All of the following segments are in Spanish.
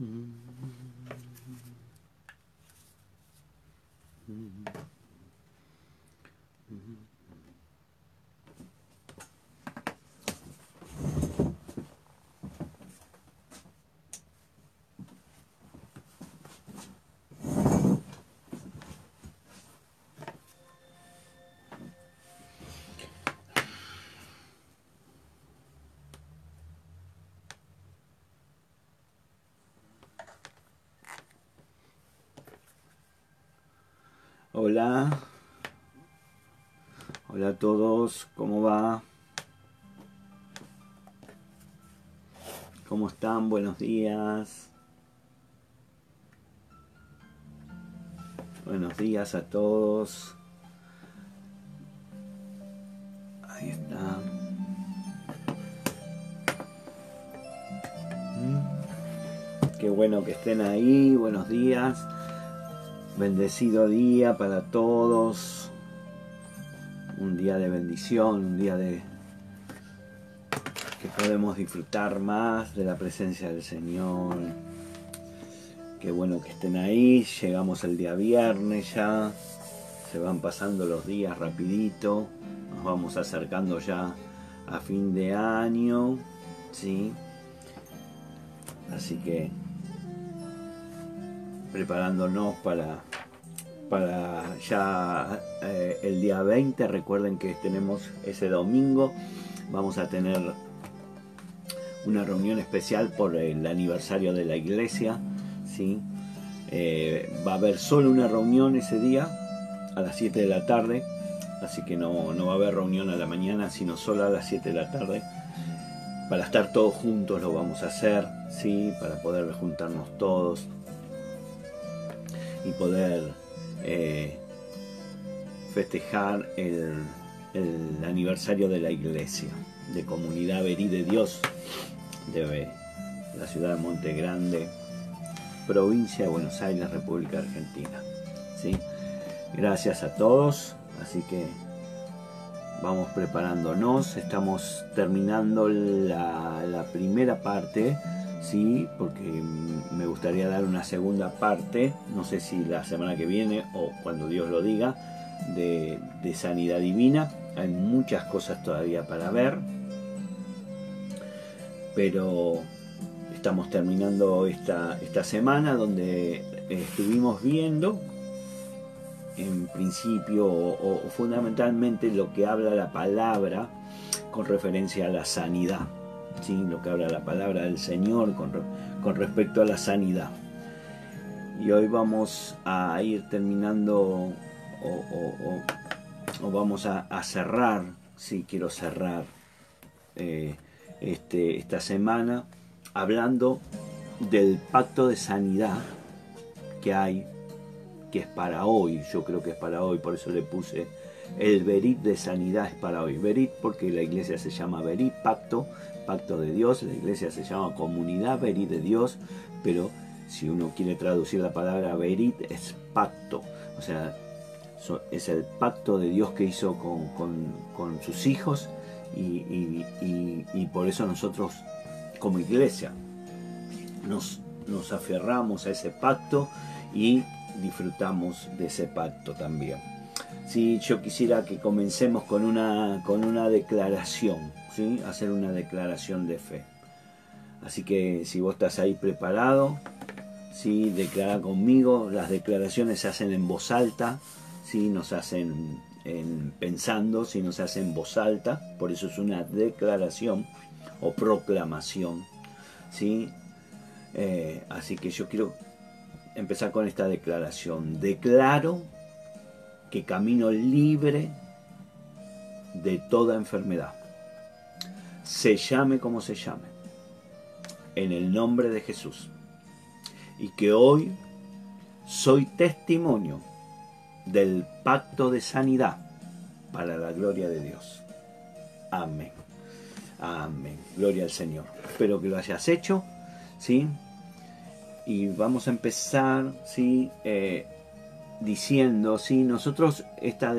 Mm-hmm. Hola. Hola a todos, ¿cómo va? ¿Cómo están? Buenos días. Buenos días a todos. Ahí está. Mm. Qué bueno que estén ahí. Buenos días. Bendecido día para todos. Un día de bendición, un día de que podemos disfrutar más de la presencia del Señor. Qué bueno que estén ahí. Llegamos el día viernes ya. Se van pasando los días rapidito. Nos vamos acercando ya a fin de año. ¿sí? Así que preparándonos para, para ya eh, el día 20. Recuerden que tenemos ese domingo, vamos a tener una reunión especial por el aniversario de la iglesia. ¿sí? Eh, va a haber solo una reunión ese día a las 7 de la tarde, así que no, no va a haber reunión a la mañana, sino solo a las 7 de la tarde. Para estar todos juntos lo vamos a hacer, ¿sí? para poder juntarnos todos, y poder eh, festejar el, aniversario de la iglesia, de Comunidad Verí de Dios, de la ciudad de Monte Grande, provincia de Buenos Aires, República Argentina. ¿sí? Gracias a todos, así que vamos preparándonos, estamos terminando la, la primera parte sí, porque me gustaría dar una segunda parte, no sé si la semana que viene o cuando Dios lo diga, de, sanidad divina. Hay muchas cosas todavía para ver, pero estamos terminando esta, esta semana donde estuvimos viendo en principio o fundamentalmente lo que habla la palabra con referencia a la sanidad lo que habla la palabra del Señor con, respecto a la sanidad. Y hoy vamos a ir terminando o, vamos a, cerrar, si quiero cerrar eh, este, esta semana hablando del pacto de sanidad que hay, que es para hoy, yo creo que es para hoy, por eso le puse el verit de sanidad es para hoy. Verit porque la iglesia se llama verit, pacto, pacto de Dios, la iglesia se llama comunidad verit de Dios, pero si uno quiere traducir la palabra verit es pacto, o sea, es el pacto de Dios que hizo con, sus hijos y, por eso nosotros como iglesia nos, nos aferramos a ese pacto y disfrutamos de ese pacto también. Si yo quisiera que comencemos con una, con una declaración, ¿sí? hacer una declaración de fe. Así que si vos estás ahí preparado, ¿sí? declara conmigo. Las declaraciones se hacen en voz alta, ¿sí? nos hacen en, pensando, si nos hacen en voz alta, por eso es una declaración o proclamación. ¿sí? Eh, así que yo quiero empezar con esta declaración. Declaro que camino libre de toda enfermedad. Se llame como se llame. En el nombre de Jesús. Y que hoy soy testimonio del pacto de sanidad para la gloria de Dios. Amén. Amén. Gloria al Señor. Espero que lo hayas hecho. ¿Sí? Y vamos a empezar, ¿sí? Eh, diciendo, sí, nosotros esta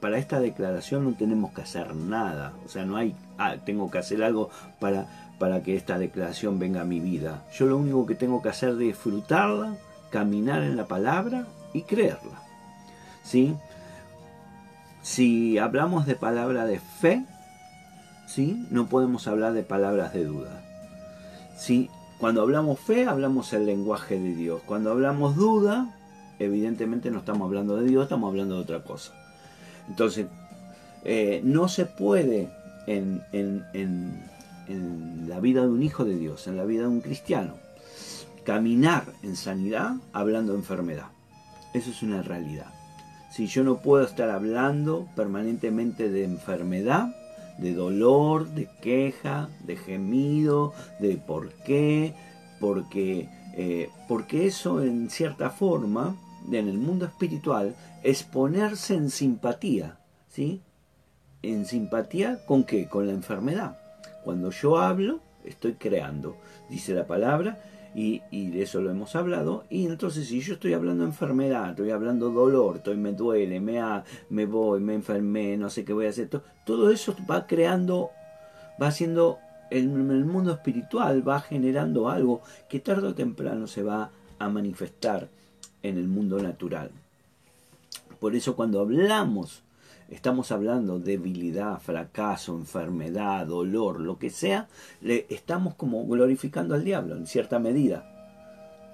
para esta declaración no tenemos que hacer nada, o sea, no hay, ah, tengo que hacer algo para, para que esta declaración venga a mi vida. Yo lo único que tengo que hacer es disfrutarla, caminar en la palabra y creerla. ¿Sí? Si hablamos de palabra de fe, ¿sí? no podemos hablar de palabras de duda. ¿Sí? Cuando hablamos fe, hablamos el lenguaje de Dios. Cuando hablamos duda, evidentemente no estamos hablando de Dios, estamos hablando de otra cosa. Entonces, eh, no se puede en, en, la vida de un hijo de Dios, en la vida de un cristiano, caminar en sanidad hablando de enfermedad. Eso es una realidad. Si yo no puedo estar hablando permanentemente de enfermedad, de dolor, de queja, de gemido, de por qué, porque, eh, porque eso en cierta forma en el mundo espiritual es ponerse en simpatía, ¿sí? ¿En simpatía con qué? Con la enfermedad. Cuando yo hablo, estoy creando, dice la palabra, y, de eso lo hemos hablado. Y entonces, si yo estoy hablando enfermedad, estoy hablando dolor, estoy, me duele, me, me voy, me enfermé, no sé qué voy a hacer, todo, todo eso va creando, va haciendo en el mundo espiritual, va generando algo que tarde o temprano se va a manifestar en el mundo natural. Por eso cuando hablamos, estamos hablando de debilidad, fracaso, enfermedad, dolor, lo que sea, le estamos como glorificando al diablo en cierta medida.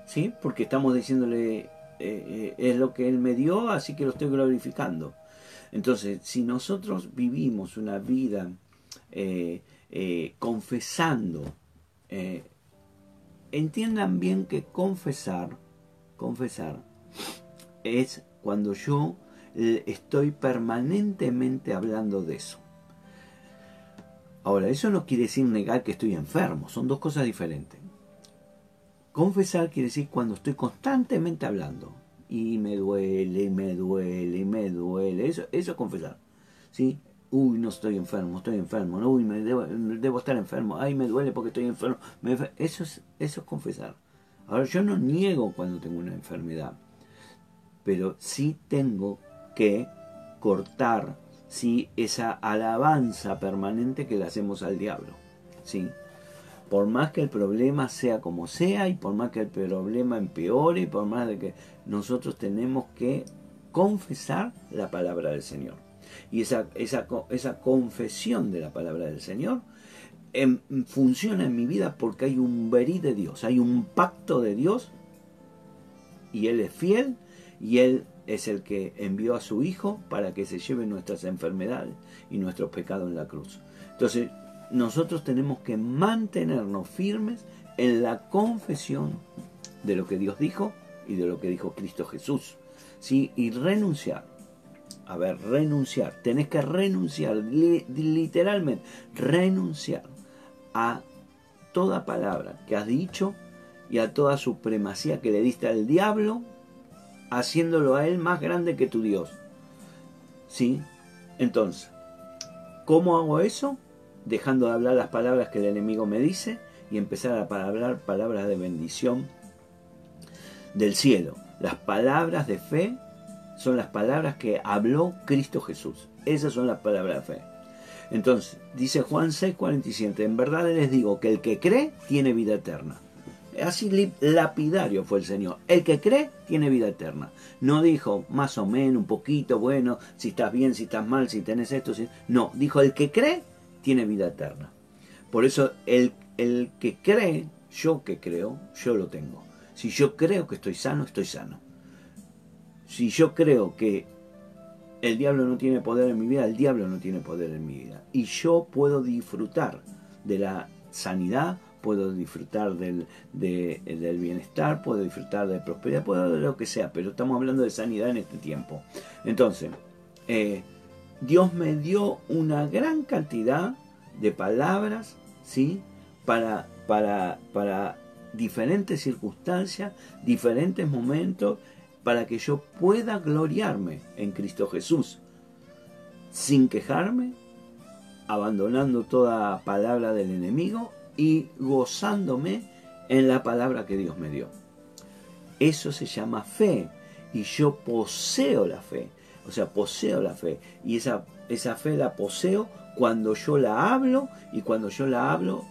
¿Sí? Porque estamos diciéndole, eh, eh, es lo que él me dio, así que lo estoy glorificando. Entonces, si nosotros vivimos una vida eh, confesando, entiendan bien que confesar confesar es cuando yo estoy permanentemente hablando de eso. Ahora, eso no quiere decir negar que estoy enfermo, son dos cosas diferentes. Confesar quiere decir cuando estoy constantemente hablando y me duele, me duele, me duele, eso, eso es confesar. ¿sí? Uy, no estoy enfermo, estoy enfermo, uy, me debo, estar enfermo, ay, me duele porque estoy enfermo. eso, es, eso es confesar. Ahora, yo no niego cuando tengo una enfermedad, pero sí tengo que cortar ¿sí? esa alabanza permanente que le hacemos al diablo. ¿sí? Por más que el problema sea como sea y por más que el problema empeore y por más de que nosotros tenemos que confesar la palabra del Señor. Y esa, esa, esa confesión de la palabra del Señor funciona en mi vida porque hay un verí de Dios, hay un pacto de Dios y Él es fiel y Él es el que envió a su Hijo para que se lleven nuestras enfermedades y nuestros pecados en la cruz. Entonces, nosotros tenemos que mantenernos firmes en la confesión de lo que Dios dijo y de lo que dijo Cristo Jesús. ¿sí? Y renunciar. A ver, renunciar. Tenés que renunciar, literalmente, renunciar a toda palabra que has dicho y a toda supremacía que le diste al diablo, haciéndolo a él más grande que tu Dios. ¿Sí? Entonces, ¿cómo hago eso? Dejando de hablar las palabras que el enemigo me dice y empezar a hablar palabras de bendición del cielo. Las palabras de fe son las palabras que habló Cristo Jesús. Esas son las palabras de fe. Entonces, dice Juan 6:47, en verdad les digo que el que cree tiene vida eterna. Así lapidario fue el Señor. El que cree tiene vida eterna. No dijo más o menos, un poquito, bueno, si estás bien, si estás mal, si tenés esto. Si... No, dijo el que cree tiene vida eterna. Por eso el, el que cree, yo que creo, yo lo tengo. Si yo creo que estoy sano, estoy sano. Si yo creo que el diablo no tiene poder en mi vida, el diablo no tiene poder en mi vida. Y yo puedo disfrutar de la sanidad, puedo disfrutar del, del bienestar, puedo disfrutar de prosperidad, puedo de lo que sea, pero estamos hablando de sanidad en este tiempo. Entonces, eh, Dios me dio una gran cantidad de palabras, ¿sí? Para, para, para diferentes circunstancias, diferentes momentos para que yo pueda gloriarme en Cristo Jesús, sin quejarme, abandonando toda palabra del enemigo y gozándome en la palabra que Dios me dio. Eso se llama fe y yo poseo la fe. O sea, poseo la fe. Y esa, esa fe la poseo cuando yo la hablo y cuando yo la hablo,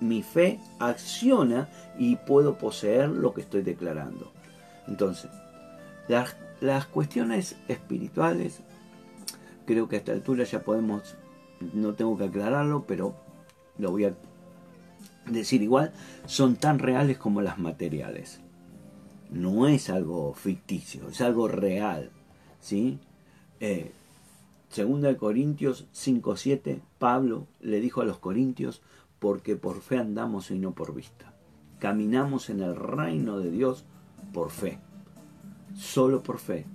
mi fe acciona y puedo poseer lo que estoy declarando. Entonces, las, las cuestiones espirituales, creo que a esta altura ya podemos, no tengo que aclararlo, pero lo voy a decir igual, son tan reales como las materiales. No es algo ficticio, es algo real. ¿sí? Eh, segunda de Corintios 5.7, Pablo le dijo a los corintios, porque por fe andamos y no por vista. Caminamos en el reino de Dios por fe, solo por fe.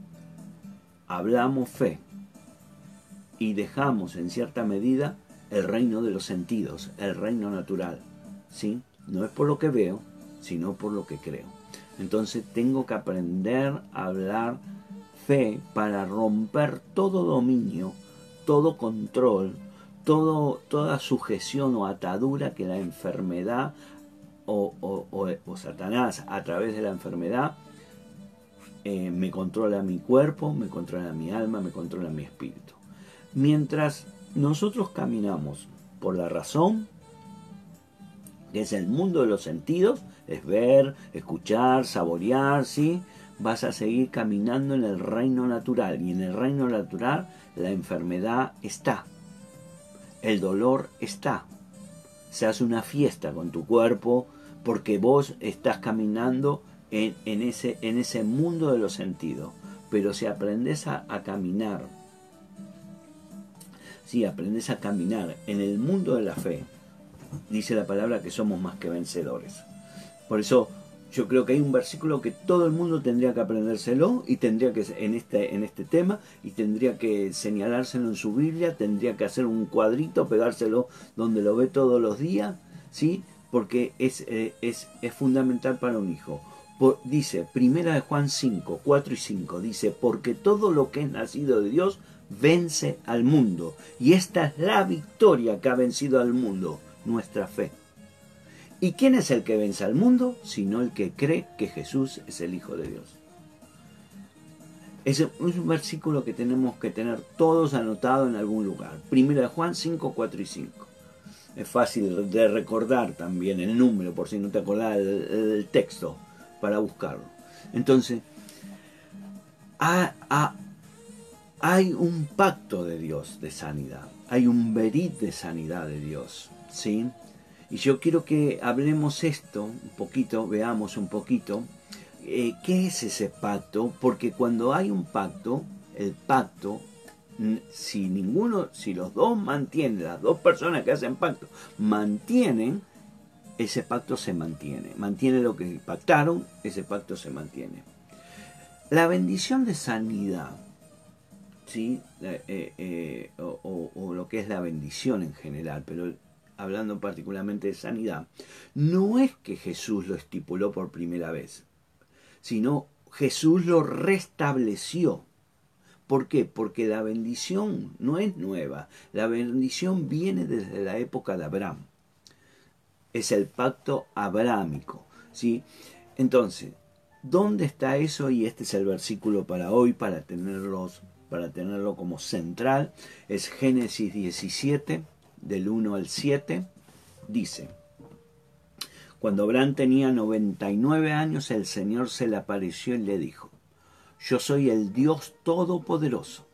Hablamos fe y dejamos en cierta medida el reino de los sentidos, el reino natural. ¿sí? No es por lo que veo, sino por lo que creo. Entonces tengo que aprender a hablar fe para romper todo dominio, todo control, todo, toda sujeción o atadura que la enfermedad o, Satanás a través de la enfermedad eh, me controla mi cuerpo, me controla mi alma, me controla mi espíritu. Mientras nosotros caminamos por la razón, que es el mundo de los sentidos, es ver, escuchar, saborear, ¿sí? Vas a seguir caminando en el reino natural y en el reino natural la enfermedad está, el dolor está. Se hace una fiesta con tu cuerpo porque vos estás caminando en, ese, en ese mundo de los sentidos. Pero si aprendes a, a caminar, si aprendes a caminar en el mundo de la fe, dice la palabra que somos más que vencedores. Por eso yo creo que hay un versículo que todo el mundo tendría que aprendérselo y tendría que en este, en este tema y tendría que señalárselo en su Biblia, tendría que hacer un cuadrito, pegárselo donde lo ve todos los días, ¿sí? Porque es, eh, es, es fundamental para un hijo. dice, primera de Juan 5, 4 y 5, dice, porque todo lo que es nacido de Dios vence al mundo. Y esta es la victoria que ha vencido al mundo, nuestra fe. ¿Y quién es el que vence al mundo? Sino el que cree que Jesús es el Hijo de Dios. Es un versículo que tenemos que tener todos anotado en algún lugar. Primero de Juan 5, 4 y 5. Es fácil de recordar también el número, por si no te acordás del, texto, para buscarlo. Entonces, hay un pacto de Dios de sanidad. Hay un verit de sanidad de Dios. ¿sí? Y yo quiero que hablemos esto un poquito, veamos un poquito, eh, ¿qué es ese pacto? Porque cuando hay un pacto, el pacto, si ninguno, si los dos mantienen, las dos personas que hacen pacto, mantienen, ese pacto se mantiene. Mantiene lo que pactaron, ese pacto se mantiene. La bendición de sanidad, ¿sí? Eh, eh, o, o, lo que es la bendición en general, pero hablando particularmente de sanidad, no es que Jesús lo estipuló por primera vez, sino Jesús lo restableció. ¿Por qué? Porque la bendición no es nueva, la bendición viene desde la época de Abraham. Es el pacto abrámico, ¿sí? Entonces, ¿dónde está eso? Y este es el versículo para hoy, para, tenerlos, para tenerlo como central. Es Génesis 17, del 1 al 7, dice, cuando Abraham tenía 99 años, el Señor se le apareció y le dijo, yo soy el Dios Todopoderoso,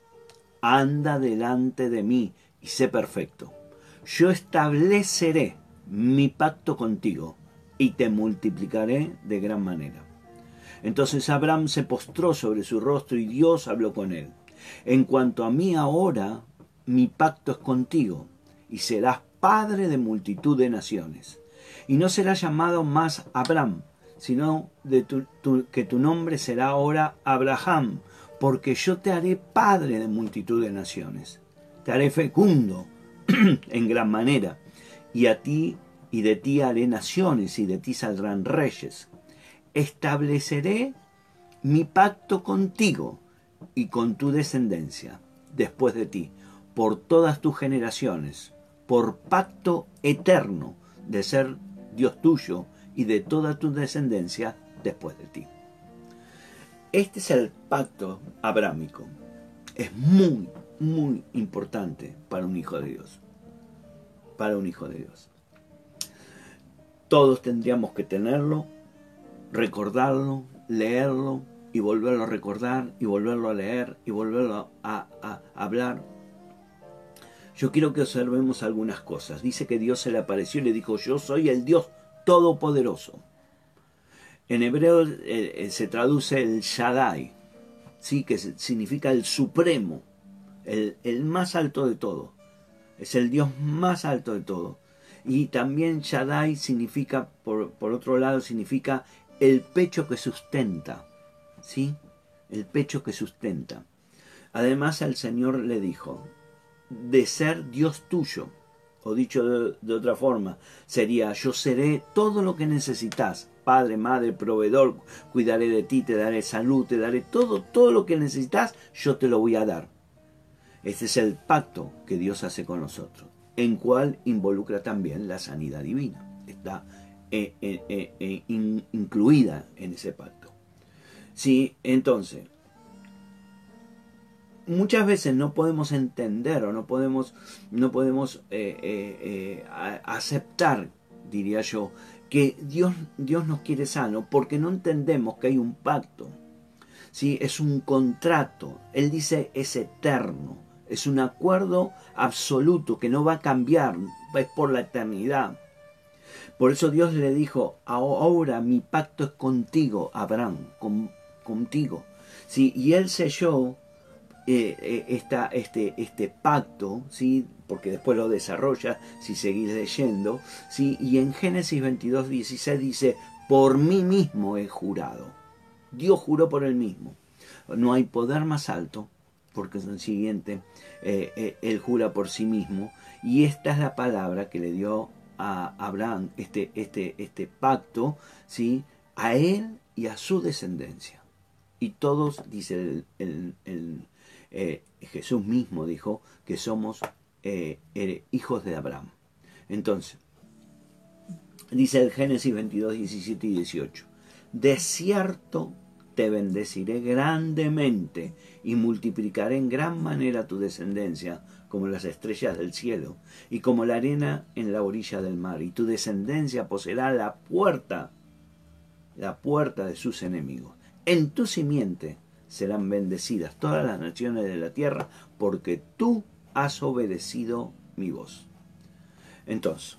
anda delante de mí y sé perfecto. Yo estableceré mi pacto contigo y te multiplicaré de gran manera. Entonces Abraham se postró sobre su rostro y Dios habló con él. En cuanto a mí ahora, mi pacto es contigo y serás padre de multitud de naciones. Y no serás llamado más Abraham, sino que tu nombre será ahora Abraham, porque yo te haré padre de multitud de naciones. Te haré fecundo en gran manera, y a ti y de ti haré naciones, y de ti saldrán reyes. Estableceré mi pacto contigo y con tu descendencia después de ti, por todas tus generaciones por pacto eterno de ser Dios tuyo y de toda tu descendencia después de ti. este es el pacto abrámico. Es muy, muy importante para un hijo de Dios. Para un hijo de Dios. Todos tendríamos que tenerlo, recordarlo, leerlo y volverlo a recordar y volverlo a leer y volverlo a, a hablar. Yo quiero que observemos algunas cosas. Dice que Dios se le apareció y le dijo, yo soy el Dios Todopoderoso. En hebreo eh, eh, se traduce el Shaddai, ¿sí? que significa el supremo, el, más alto de todo. Es el Dios más alto de todo. Y también Shaddai significa, por, por otro lado, significa el pecho que sustenta. ¿Sí? El pecho que sustenta. Además, el Señor le dijo, de ser Dios tuyo, o dicho de, otra forma, sería, yo seré todo lo que necesitas, padre, madre, proveedor, cuidaré de ti, te daré salud, te daré todo, todo lo que necesitas, yo te lo voy a dar. Este es el pacto que Dios hace con nosotros, en cual involucra también la sanidad divina. Está eh, eh, eh, incluida en ese pacto. Sí, entonces, muchas veces no podemos entender o no podemos, no podemos eh, eh, eh, aceptar, diría yo, que Dios, Dios nos quiere sano porque no entendemos que hay un pacto. ¿sí? Es un contrato. Él dice es eterno. Es un acuerdo absoluto que no va a cambiar. Es por la eternidad. Por eso Dios le dijo, ahora mi pacto es contigo, Abraham, contigo. ¿Sí? Y él selló eh, eh este, este pacto, ¿sí? porque después lo desarrolla si seguís leyendo, ¿sí? y en Génesis 22, 16 dice, por mí mismo he jurado. Dios juró por él mismo. No hay poder más alto, porque es el siguiente, eh, él jura por sí mismo, y esta es la palabra que le dio a Abraham, este, este, este pacto, ¿sí? a él y a su descendencia. Y todos, dice el eh, Jesús mismo dijo que somos eh, hijos de Abraham. Entonces, dice el Génesis 22, 17 y 18, de cierto te bendeciré grandemente y multiplicaré en gran manera tu descendencia como las estrellas del cielo y como la arena en la orilla del mar y tu descendencia poseerá la puerta la puerta de sus enemigos en tu simiente serán bendecidas todas las naciones de la tierra, porque tú has obedecido mi voz. Entonces,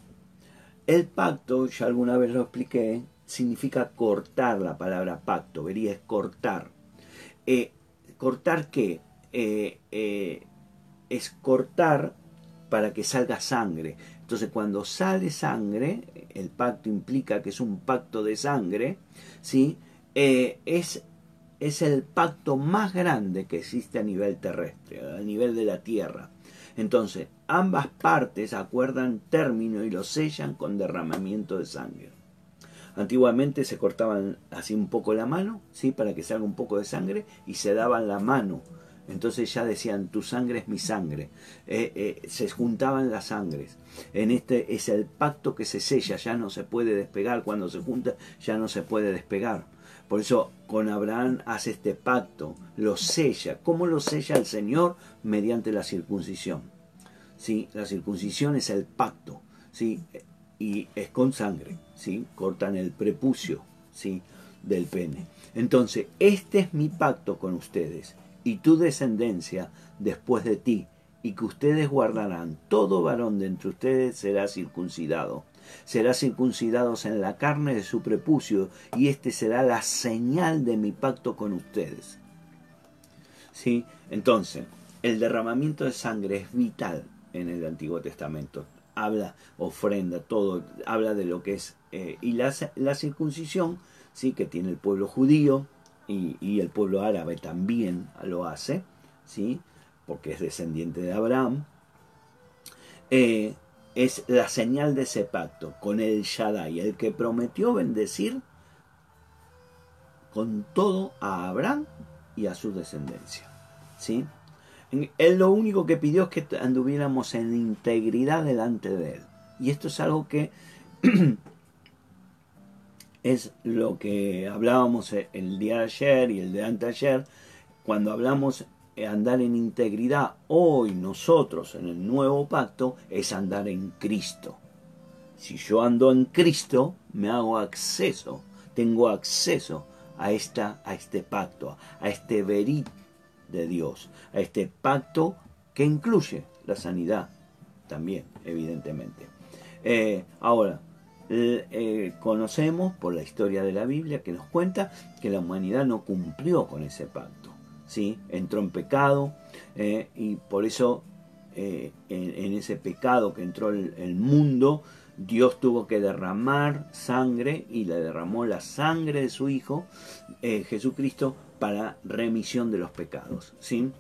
el pacto, ya alguna vez lo expliqué, significa cortar la palabra pacto, vería es cortar. Eh, ¿Cortar qué? Eh, eh, es cortar para que salga sangre. Entonces cuando sale sangre, el pacto implica que es un pacto de sangre, ¿sí? es es el pacto más grande que existe a nivel terrestre, a nivel de la tierra. Entonces, ambas partes acuerdan término y lo sellan con derramamiento de sangre. Antiguamente se cortaban así un poco la mano, ¿sí? para que salga un poco de sangre, y se daban la mano. Entonces ya decían, tu sangre es mi sangre. Eh, eh, se juntaban las sangres. En este es el pacto que se sella, ya no se puede despegar. Cuando se junta, ya no se puede despegar. Por eso con Abraham hace este pacto, lo sella. ¿Cómo lo sella el Señor? Mediante la circuncisión. ¿Sí? La circuncisión es el pacto, ¿sí? y es con sangre. ¿sí? Cortan el prepucio ¿sí? del pene. Entonces, este es mi pacto con ustedes y tu descendencia después de ti, y que ustedes guardarán, todo varón de entre ustedes será circuncidado será circuncidados en la carne de su prepucio, y este será la señal de mi pacto con ustedes. ¿Sí? Entonces, el derramamiento de sangre es vital en el Antiguo Testamento. Habla, ofrenda, todo, habla de lo que es. Eh, y la, la, circuncisión, sí, que tiene el pueblo judío y, y, el pueblo árabe también lo hace, sí, porque es descendiente de Abraham. Eh, es la señal de ese pacto con el Shaddai, el que prometió bendecir con todo a Abraham y a su descendencia. ¿sí? Él lo único que pidió es que anduviéramos en integridad delante de Él. Y esto es algo que es lo que hablábamos el día de ayer y el de anteayer, cuando hablamos andar en integridad, hoy nosotros en el nuevo pacto es andar en Cristo. Si yo ando en Cristo, me hago acceso, tengo acceso a, esta, a este pacto, a este verit de Dios, a este pacto que incluye la sanidad también, evidentemente. Eh, ahora, eh, conocemos por la historia de la Biblia que nos cuenta que la humanidad no cumplió con ese pacto. ¿Sí? Entró en pecado eh, y por eso eh, en, ese pecado que entró el, el, mundo, Dios tuvo que derramar sangre y le derramó la sangre de su Hijo, Jesucristo, para remisión de los pecados. ¿sí?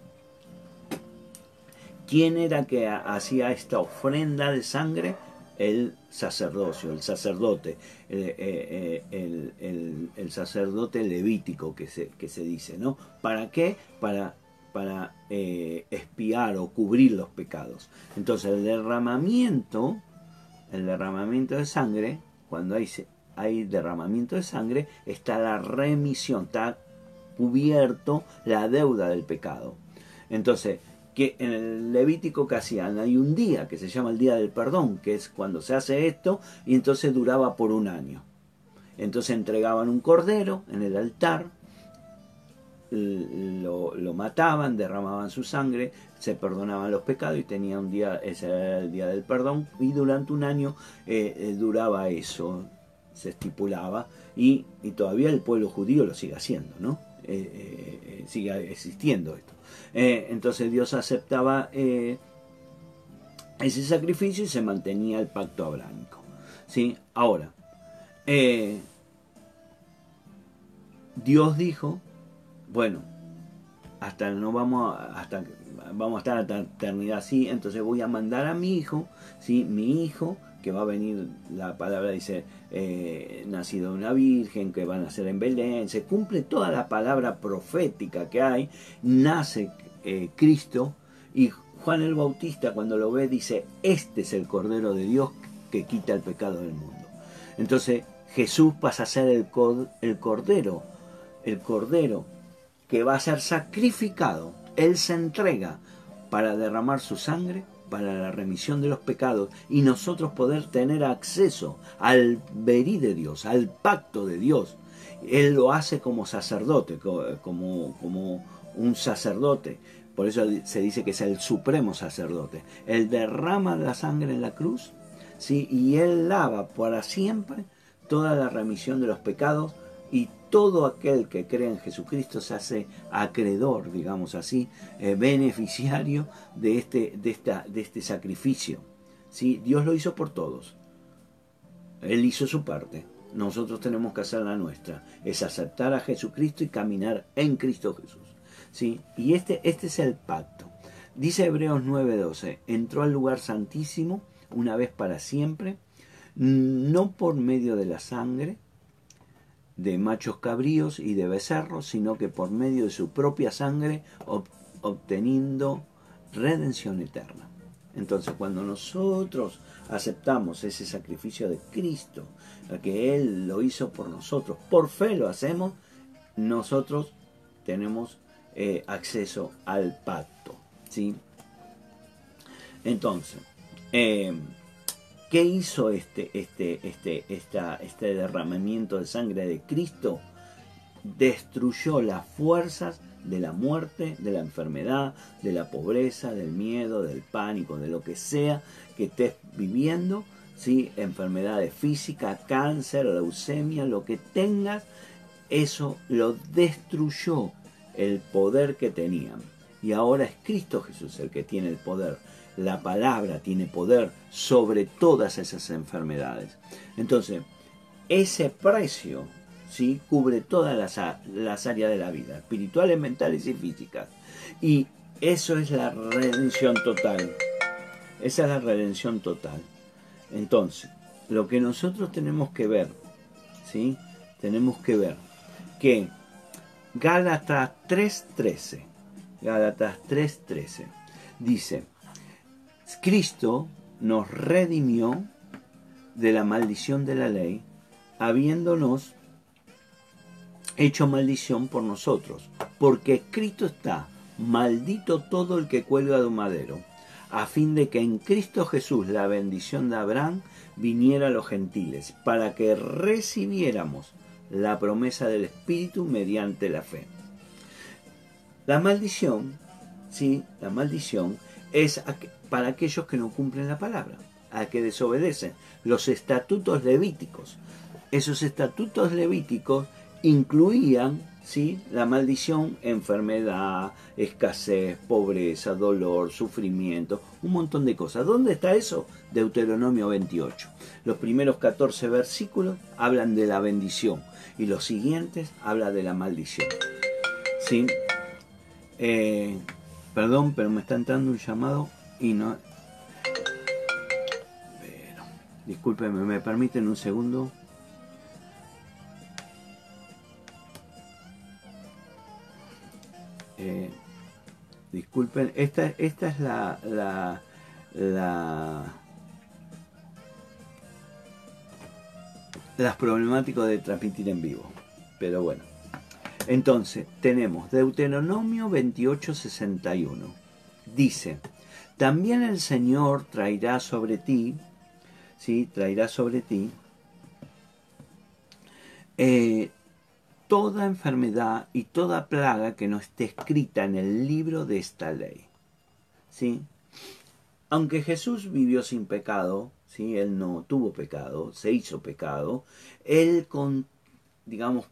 ¿Quién era que hacía esta ofrenda de sangre? El sacerdocio, el sacerdote, eh, eh, el, sacerdote levítico que se, que se, dice, ¿no? ¿Para qué? Para, para eh, espiar o cubrir los pecados. Entonces el derramamiento, el derramamiento de sangre, cuando hay, hay derramamiento de sangre, está la remisión, está cubierto la deuda del pecado. Entonces, que en el Levítico hacían, hay un día que se llama el Día del Perdón, que es cuando se hace esto, y entonces duraba por un año. Entonces entregaban un cordero en el altar, lo, mataban, derramaban su sangre, se perdonaban los pecados y tenía un día, ese era el día del perdón, y durante un año eh, eh, duraba eso, se estipulaba, y, todavía el pueblo judío lo sigue haciendo, ¿no? Eh, sigue existiendo esto. Eh, entonces Dios aceptaba eh, ese sacrificio y se mantenía el pacto abrámico. ¿sí? Ahora, eh, Dios dijo, bueno, hasta no vamos a, hasta vamos a estar a la eternidad así, entonces voy a mandar a mi hijo, ¿sí? mi hijo, que va a venir, la palabra dice, nacido de una virgen, que van a nacer en Belén, se cumple toda la palabra profética que hay, nace eh, Cristo y Juan el Bautista cuando lo ve dice, este es el Cordero de Dios que quita el pecado del mundo. Entonces Jesús pasa a ser el, el Cordero, el Cordero que va a ser sacrificado. Él se entrega para derramar su sangre para la remisión de los pecados y nosotros poder tener acceso al verí de Dios, al pacto de Dios. Él lo hace como sacerdote, como, como un sacerdote. Por eso se dice que es el supremo sacerdote. Él derrama la sangre en la cruz ¿sí? y él lava para siempre toda la remisión de los pecados y todo aquel que cree en Jesucristo se hace acreedor, digamos así, eh, beneficiario de este, de, esta, de este sacrificio. ¿sí? Dios lo hizo por todos. Él hizo su parte. Nosotros tenemos que hacer la nuestra. Es aceptar a Jesucristo y caminar en Cristo Jesús. ¿sí? Y este, este es el pacto. Dice Hebreos 9:12, entró al lugar santísimo una vez para siempre, no por medio de la sangre de machos cabríos y de becerros, sino que por medio de su propia sangre, obteniendo redención eterna. Entonces, cuando nosotros aceptamos ese sacrificio de Cristo, que Él lo hizo por nosotros, por fe lo hacemos, nosotros tenemos eh, acceso al pacto. ¿sí? Entonces, eh, ¿qué hizo este, este, este, esta, este derramamiento de sangre de Cristo? Destruyó las fuerzas de la muerte, de la enfermedad, de la pobreza, del miedo, del pánico, de lo que sea que estés viviendo, ¿sí? enfermedades físicas, cáncer, leucemia, lo que tengas, eso lo destruyó el poder que tenían. Y ahora es Cristo Jesús el que tiene el poder. La palabra tiene poder sobre todas esas enfermedades. Entonces, ese precio ¿sí? cubre todas las, áreas de la vida, espirituales, mentales y físicas. Y eso es la redención total. Esa es la redención total. Entonces, lo que nosotros tenemos que ver, ¿sí? Tenemos que ver que Gálatas 3.13. Gálatas 3.13. Dice, Cristo nos redimió de la maldición de la ley, habiéndonos hecho maldición por nosotros, porque escrito está, maldito todo el que cuelga de un madero, a fin de que en Cristo Jesús la bendición de Abraham viniera a los gentiles, para que recibiéramos la promesa del Espíritu mediante la fe. La maldición, sí, la maldición es para aquellos que no cumplen la palabra, a que desobedecen los estatutos levíticos. Esos estatutos levíticos incluían ¿sí? la maldición, enfermedad, escasez, pobreza, dolor, sufrimiento, un montón de cosas. ¿Dónde está eso? Deuteronomio 28. Los primeros 14 versículos hablan de la bendición y los siguientes hablan de la maldición. ¿Sí? Eh, perdón, pero me está entrando un llamado y no... Pero, ¿me permiten un segundo? Eh, disculpen, esta, esta es la, la, la las problemáticas de transmitir en vivo. Pero bueno. Entonces, tenemos Deuteronomio 28:61. Dice, también el Señor traerá sobre ti, ¿sí? Traerá sobre ti eh, toda enfermedad y toda plaga que no esté escrita en el libro de esta ley. ¿Sí? Aunque Jesús vivió sin pecado, ¿sí? Él no tuvo pecado, se hizo pecado, él con, digamos,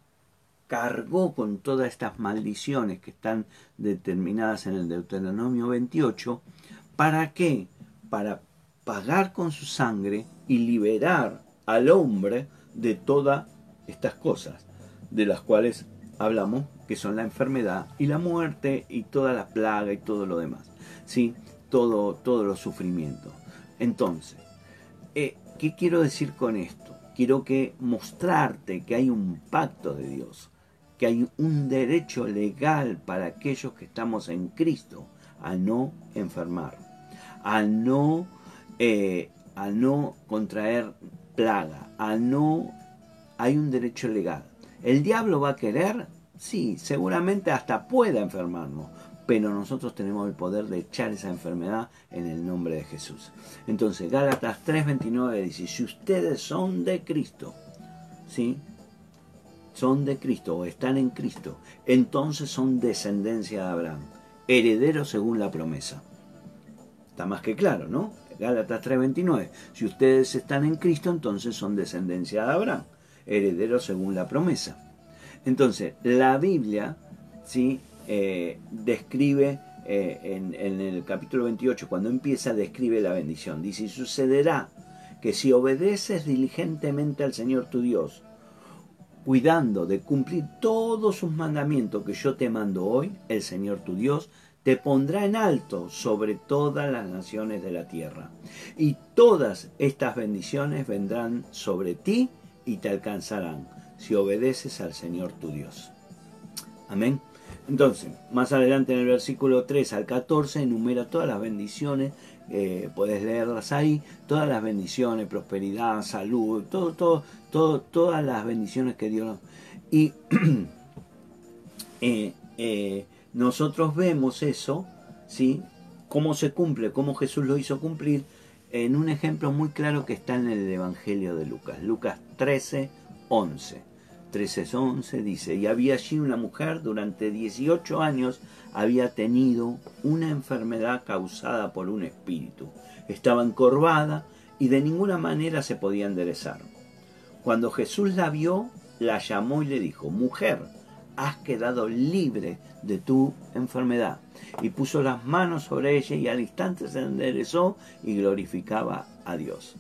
cargó con todas estas maldiciones que están determinadas en el Deuteronomio 28, ¿para qué? Para pagar con su sangre y liberar al hombre de todas estas cosas de las cuales hablamos, que son la enfermedad y la muerte y toda la plaga y todo lo demás, ¿sí? Todo, todos los sufrimientos. Entonces, eh, ¿qué quiero decir con esto? Quiero que mostrarte que hay un pacto de Dios, que hay un derecho legal para aquellos que estamos en Cristo a no enfermar, a no, eh, a no contraer plaga, a no... Hay un derecho legal. ¿El diablo va a querer? Sí, seguramente hasta pueda enfermarnos, pero nosotros tenemos el poder de echar esa enfermedad en el nombre de Jesús. Entonces, Gálatas 3:29 dice, si ustedes son de Cristo, ¿sí? Son de Cristo o están en Cristo, entonces son descendencia de Abraham, herederos según la promesa. Está más que claro, ¿no? Gálatas 3:29, si ustedes están en Cristo, entonces son descendencia de Abraham heredero según la promesa. Entonces, la Biblia ¿sí? Eh, describe eh, en, el capítulo 28, cuando empieza, describe la bendición. Dice, sucederá que si obedeces diligentemente al Señor tu Dios, cuidando de cumplir todos sus mandamientos que yo te mando hoy, el Señor tu Dios te pondrá en alto sobre todas las naciones de la tierra. Y todas estas bendiciones vendrán sobre ti y te alcanzarán si obedeces al Señor tu Dios. Amén. Entonces, más adelante en el versículo 3 al 14 enumera todas las bendiciones, eh, puedes leerlas ahí, todas las bendiciones, prosperidad, salud, todo, todo, todo, todas las bendiciones que Dios Y eh, eh, nosotros vemos eso, ¿sí? Cómo se cumple, cómo Jesús lo hizo cumplir en un ejemplo muy claro que está en el Evangelio de Lucas, Lucas 13, 11. 13, 11 dice, y había allí una mujer durante 18 años, había tenido una enfermedad causada por un espíritu. Estaba encorvada y de ninguna manera se podía enderezar. Cuando Jesús la vio, la llamó y le dijo, mujer, has quedado libre de tu enfermedad. Y puso las manos sobre ella y al instante se enderezó y glorificaba a Dios.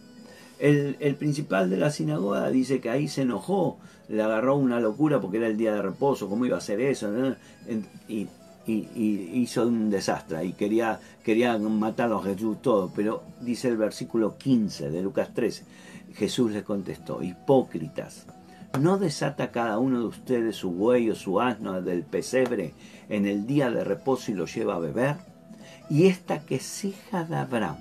El, principal de la sinagoga dice que ahí se enojó, le agarró una locura porque era el día de reposo, cómo iba a hacer eso, y, hizo un desastre y quería, quería matarlo a Jesús todo. Pero dice el versículo 15 de Lucas 13, Jesús les contestó, hipócritas ¿No desata cada uno de ustedes su buey o su asno del pesebre en el día de reposo y lo lleva a beber? Y esta que es hija de Abraham,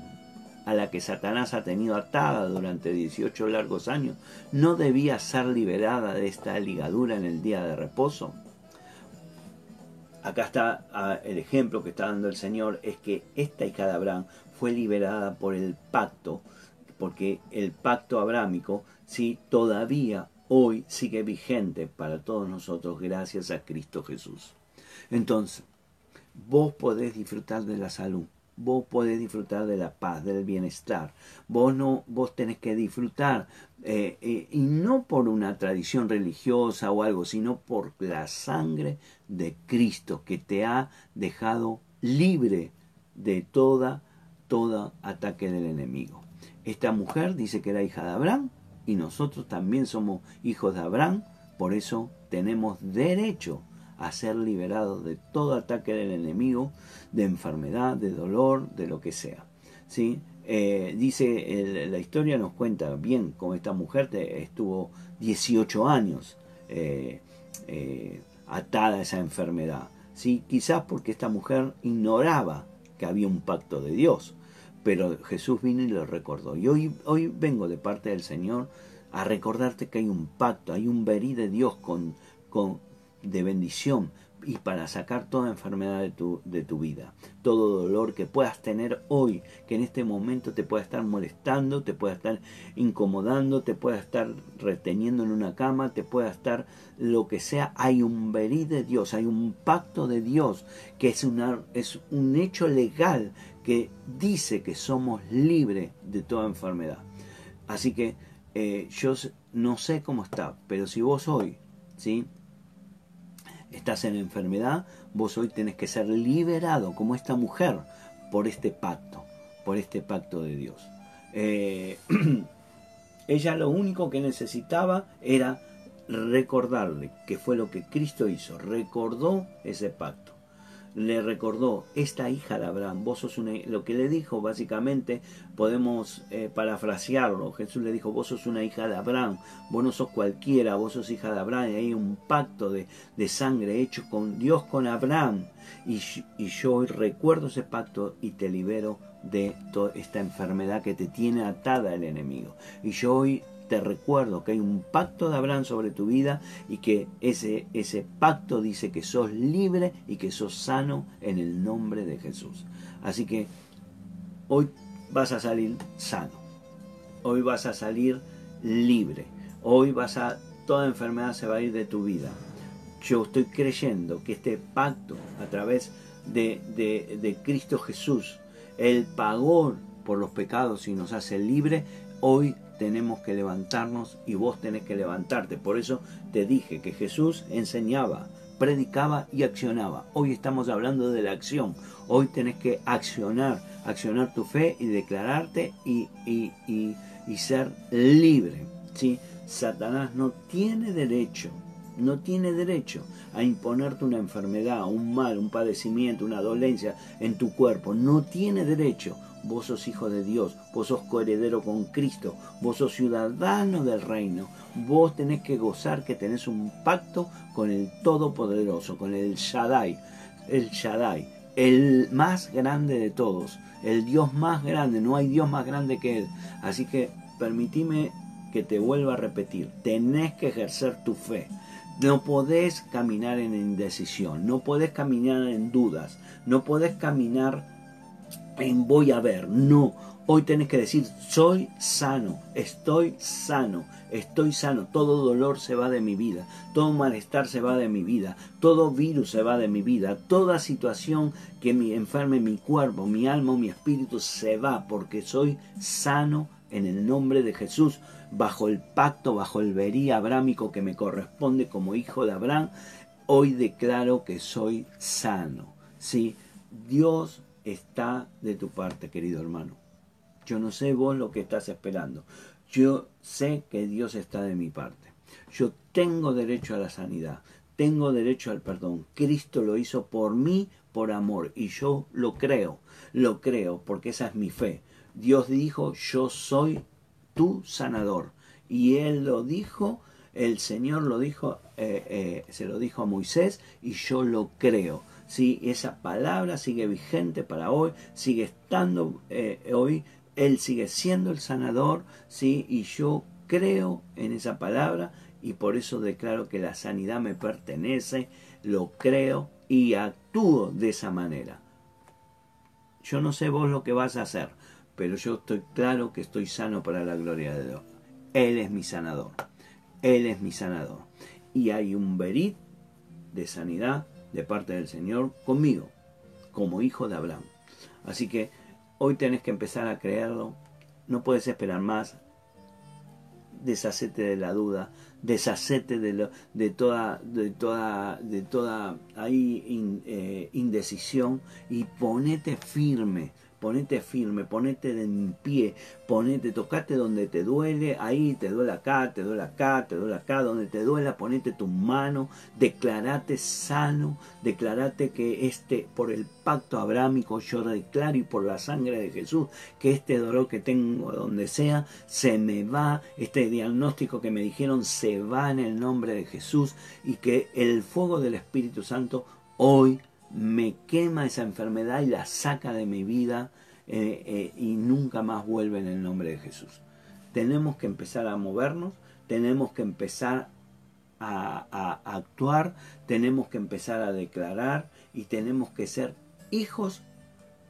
a la que Satanás ha tenido atada durante 18 largos años no debía ser liberada de esta ligadura en el día de reposo? Acá está ah, el ejemplo que está dando el Señor, es que esta hija de Abraham fue liberada por el pacto, porque el pacto abrámico sí todavía hoy sigue vigente para todos nosotros gracias a Cristo Jesús. Entonces, vos podés disfrutar de la salud, vos podés disfrutar de la paz, del bienestar. Vos no, vos tenés que disfrutar eh, eh, y no por una tradición religiosa o algo, sino por la sangre de Cristo que te ha dejado libre de toda todo ataque del enemigo. Esta mujer dice que era hija de Abraham y nosotros también somos hijos de Abraham, por eso tenemos derecho a ser liberados de todo ataque del enemigo, de enfermedad, de dolor, de lo que sea. ¿sí? Eh, dice, la historia nos cuenta bien cómo esta mujer estuvo 18 años eh, eh, atada a esa enfermedad. ¿sí? Quizás porque esta mujer ignoraba que había un pacto de Dios, pero Jesús vino y lo recordó. Y hoy, hoy vengo de parte del Señor a recordarte que hay un pacto, hay un verí de Dios con, con, de bendición y para sacar toda enfermedad de tu, de tu vida, todo dolor que puedas tener hoy, que en este momento te pueda estar molestando, te pueda estar incomodando, te pueda estar reteniendo en una cama, te pueda estar lo que sea, hay un verí de Dios, hay un pacto de Dios que es, una, es un hecho legal que dice que somos libres de toda enfermedad. Así que eh, yo no sé cómo está, pero si vos hoy, ¿sí? estás en enfermedad, vos hoy tenés que ser liberado como esta mujer por este pacto, por este pacto de Dios. Eh, ella lo único que necesitaba era recordarle que fue lo que Cristo hizo, recordó ese pacto le recordó, esta hija de Abraham, vos sos una, lo que le dijo básicamente, podemos eh, parafrasearlo, Jesús le dijo, vos sos una hija de Abraham, vos no sos cualquiera, vos sos hija de Abraham, y hay un pacto de, sangre hecho con Dios, con Abraham, y, y yo hoy recuerdo ese pacto y te libero de toda esta enfermedad que te tiene atada el enemigo. Y yo hoy te recuerdo que hay un pacto de Abraham sobre tu vida y que ese, ese pacto dice que sos libre y que sos sano en el nombre de Jesús. Así que hoy vas a salir sano, hoy vas a salir libre, hoy vas a, toda enfermedad se va a ir de tu vida. Yo estoy creyendo que este pacto a través de, de, Cristo Jesús, Él pagó por los pecados y nos hace libre, hoy tenemos que levantarnos y vos tenés que levantarte. Por eso te dije que Jesús enseñaba, predicaba y accionaba. Hoy estamos hablando de la acción. Hoy tenés que accionar, accionar tu fe y declararte y, y, y, ser libre. ¿sí? Satanás no tiene derecho, no tiene derecho a imponerte una enfermedad, un mal, un padecimiento, una dolencia en tu cuerpo. No tiene derecho vos sos hijo de Dios, vos sos coheredero con Cristo, vos sos ciudadano del reino, vos tenés que gozar que tenés un pacto con el Todopoderoso, con el Shaddai, el Shaddai, el más grande de todos, el Dios más grande, no hay Dios más grande que Él. Así que permitime que te vuelva a repetir, tenés que ejercer tu fe. No podés caminar en indecisión, no podés caminar en dudas, no podés caminar voy a ver. No, hoy tenés que decir, soy sano, estoy sano, estoy sano, todo dolor se va de mi vida, todo malestar se va de mi vida, todo virus se va de mi vida, toda situación que me enferme mi cuerpo, mi alma mi espíritu se va porque soy sano en el nombre de Jesús, bajo el pacto, bajo el verí abrámico que me corresponde como hijo de Abraham, hoy declaro que soy sano. ¿sí? Dios está de tu parte, querido hermano. Yo no sé vos lo que estás esperando. Yo sé que Dios está de mi parte. Yo tengo derecho a la sanidad. Tengo derecho al perdón. Cristo lo hizo por mí, por amor. Y yo lo creo. Lo creo porque esa es mi fe. Dios dijo, yo soy tu sanador. Y Él lo dijo, el Señor lo dijo, eh, eh, se lo dijo a Moisés y yo lo creo. ¿Sí? esa palabra sigue vigente para hoy, sigue estando eh, hoy Él sigue siendo el sanador, ¿sí? Y yo creo en esa palabra y por eso declaro que la sanidad me pertenece, lo creo y actúo de esa manera. Yo no sé vos lo que vas a hacer, pero yo estoy claro que estoy sano para la gloria de Dios. Él es mi sanador. Él es mi sanador. Y hay un verit de sanidad de parte del Señor conmigo, como hijo de Abraham. Así que hoy tenés que empezar a creerlo. No puedes esperar más. Deshacete de la duda, deshacete de, lo, de toda, de toda, de toda ahí eh, indecisión y ponete firme ponete firme, ponete en pie, ponete, tocate donde te duele, ahí te duele acá, te duele acá, te duele acá, donde te duela, ponete tu mano, declarate sano, declarate que este, por el pacto abrámico, yo declaro y por la sangre de Jesús, que este dolor que tengo donde sea, se me va, este diagnóstico que me dijeron se va en el nombre de Jesús y que el fuego del Espíritu Santo hoy me quema esa enfermedad y la saca de mi vida eh, eh, y nunca más vuelve en el nombre de Jesús. Tenemos que empezar a movernos, tenemos que empezar a, a actuar, tenemos que empezar a declarar y tenemos que ser hijos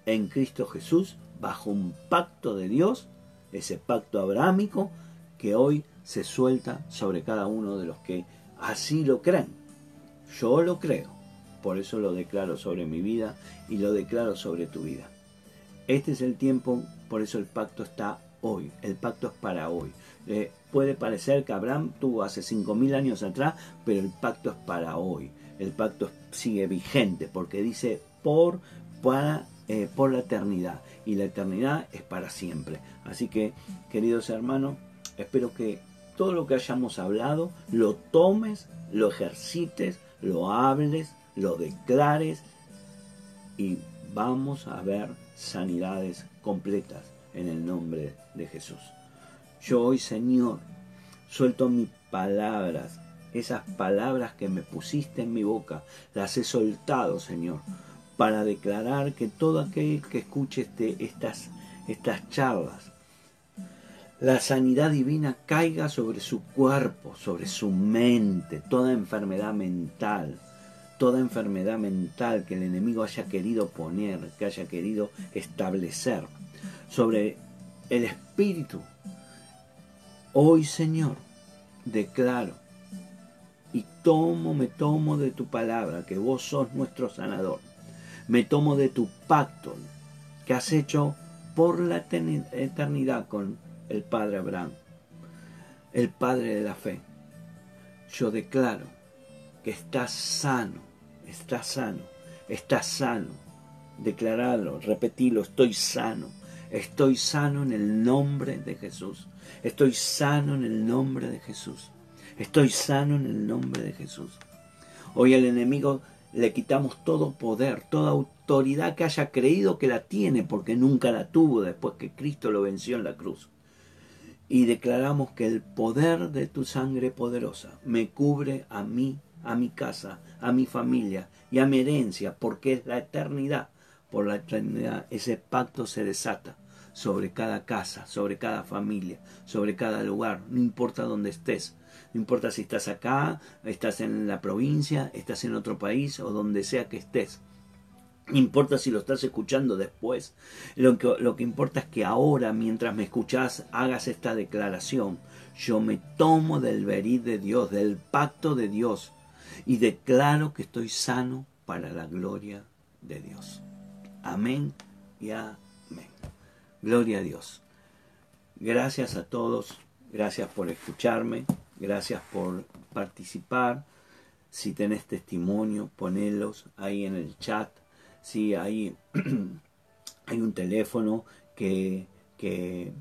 en Cristo Jesús bajo un pacto de Dios, ese pacto abrámico que hoy se suelta sobre cada uno de los que así lo creen. Yo lo creo. Por eso lo declaro sobre mi vida y lo declaro sobre tu vida. Este es el tiempo, por eso el pacto está hoy. El pacto es para hoy. Eh, puede parecer que Abraham tuvo hace 5.000 años atrás, pero el pacto es para hoy. El pacto sigue vigente porque dice por, para, eh, por la eternidad. Y la eternidad es para siempre. Así que, queridos hermanos, espero que todo lo que hayamos hablado lo tomes, lo ejercites, lo hables lo declares y vamos a ver sanidades completas en el nombre de Jesús. Yo hoy, Señor, suelto mis palabras, esas palabras que me pusiste en mi boca, las he soltado, Señor, para declarar que todo aquel que escuche este, estas, estas charlas, la sanidad divina caiga sobre su cuerpo, sobre su mente, toda enfermedad mental, toda enfermedad mental que el enemigo haya querido poner, que haya querido establecer sobre el espíritu. Hoy, Señor, declaro y tomo, me tomo de tu palabra, que vos sos nuestro sanador. Me tomo de tu pacto que has hecho por la eternidad con el Padre Abraham, el Padre de la fe. Yo declaro que estás sano, estás sano, estás sano. Declararlo, repetirlo, estoy sano. Estoy sano en el nombre de Jesús. Estoy sano en el nombre de Jesús. Estoy sano en el nombre de Jesús. Hoy al enemigo le quitamos todo poder, toda autoridad que haya creído que la tiene, porque nunca la tuvo después que Cristo lo venció en la cruz. Y declaramos que el poder de tu sangre poderosa me cubre a mí a mi casa, a mi familia y a mi herencia, porque es la eternidad. Por la eternidad ese pacto se desata sobre cada casa, sobre cada familia, sobre cada lugar, no importa dónde estés. No importa si estás acá, estás en la provincia, estás en otro país o donde sea que estés. No importa si lo estás escuchando después. Lo que, lo que importa es que ahora, mientras me escuchás, hagas esta declaración. Yo me tomo del verí de Dios, del pacto de Dios y declaro que estoy sano para la gloria de Dios. Amén y amén. Gloria a Dios. Gracias a todos, gracias por escucharme, gracias por participar. Si tenés testimonio, ponelos ahí en el chat. Si hay, hay un teléfono que, que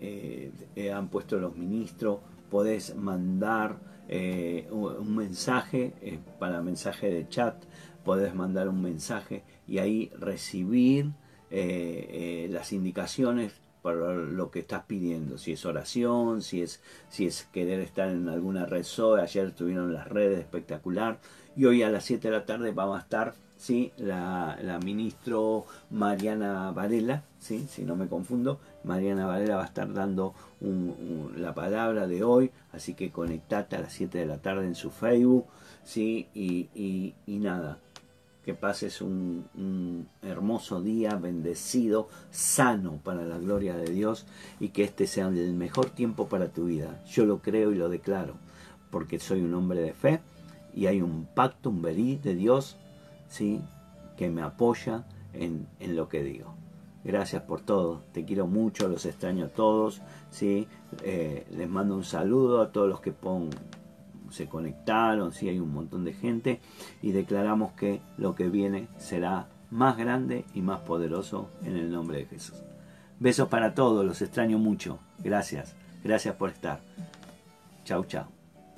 eh, han puesto los ministros, podés mandar eh, un mensaje, eh, para mensaje de chat, podés mandar un mensaje y ahí recibir eh, las indicaciones para lo que estás pidiendo, si es oración, si es, si es querer estar en alguna red SOE, ayer estuvieron las redes espectacular. Y hoy a las 7 de la tarde vamos a estar ¿sí? la, la ministro Mariana Varela, ¿sí? si no me confundo, Mariana Varela va a estar dando la palabra de hoy, así que conectate a las 7 de la tarde en su Facebook, ¿sí? y nada, que pases un, un, hermoso día, bendecido, sano para la gloria de Dios y que este sea el mejor tiempo para tu vida. Yo lo creo y lo declaro, porque soy un hombre de fe y hay un pacto, un verí de Dios, ¿sí? que me apoya en, en lo que digo. Gracias por todo, te quiero mucho, los extraño a todos, ¿sí? Eh, les mando un saludo a todos los que pon, se conectaron, sí hay un montón de gente y declaramos que lo que viene será más grande y más poderoso en el nombre de Jesús. Besos para todos, los extraño mucho. Gracias, gracias por estar. Chau, chau.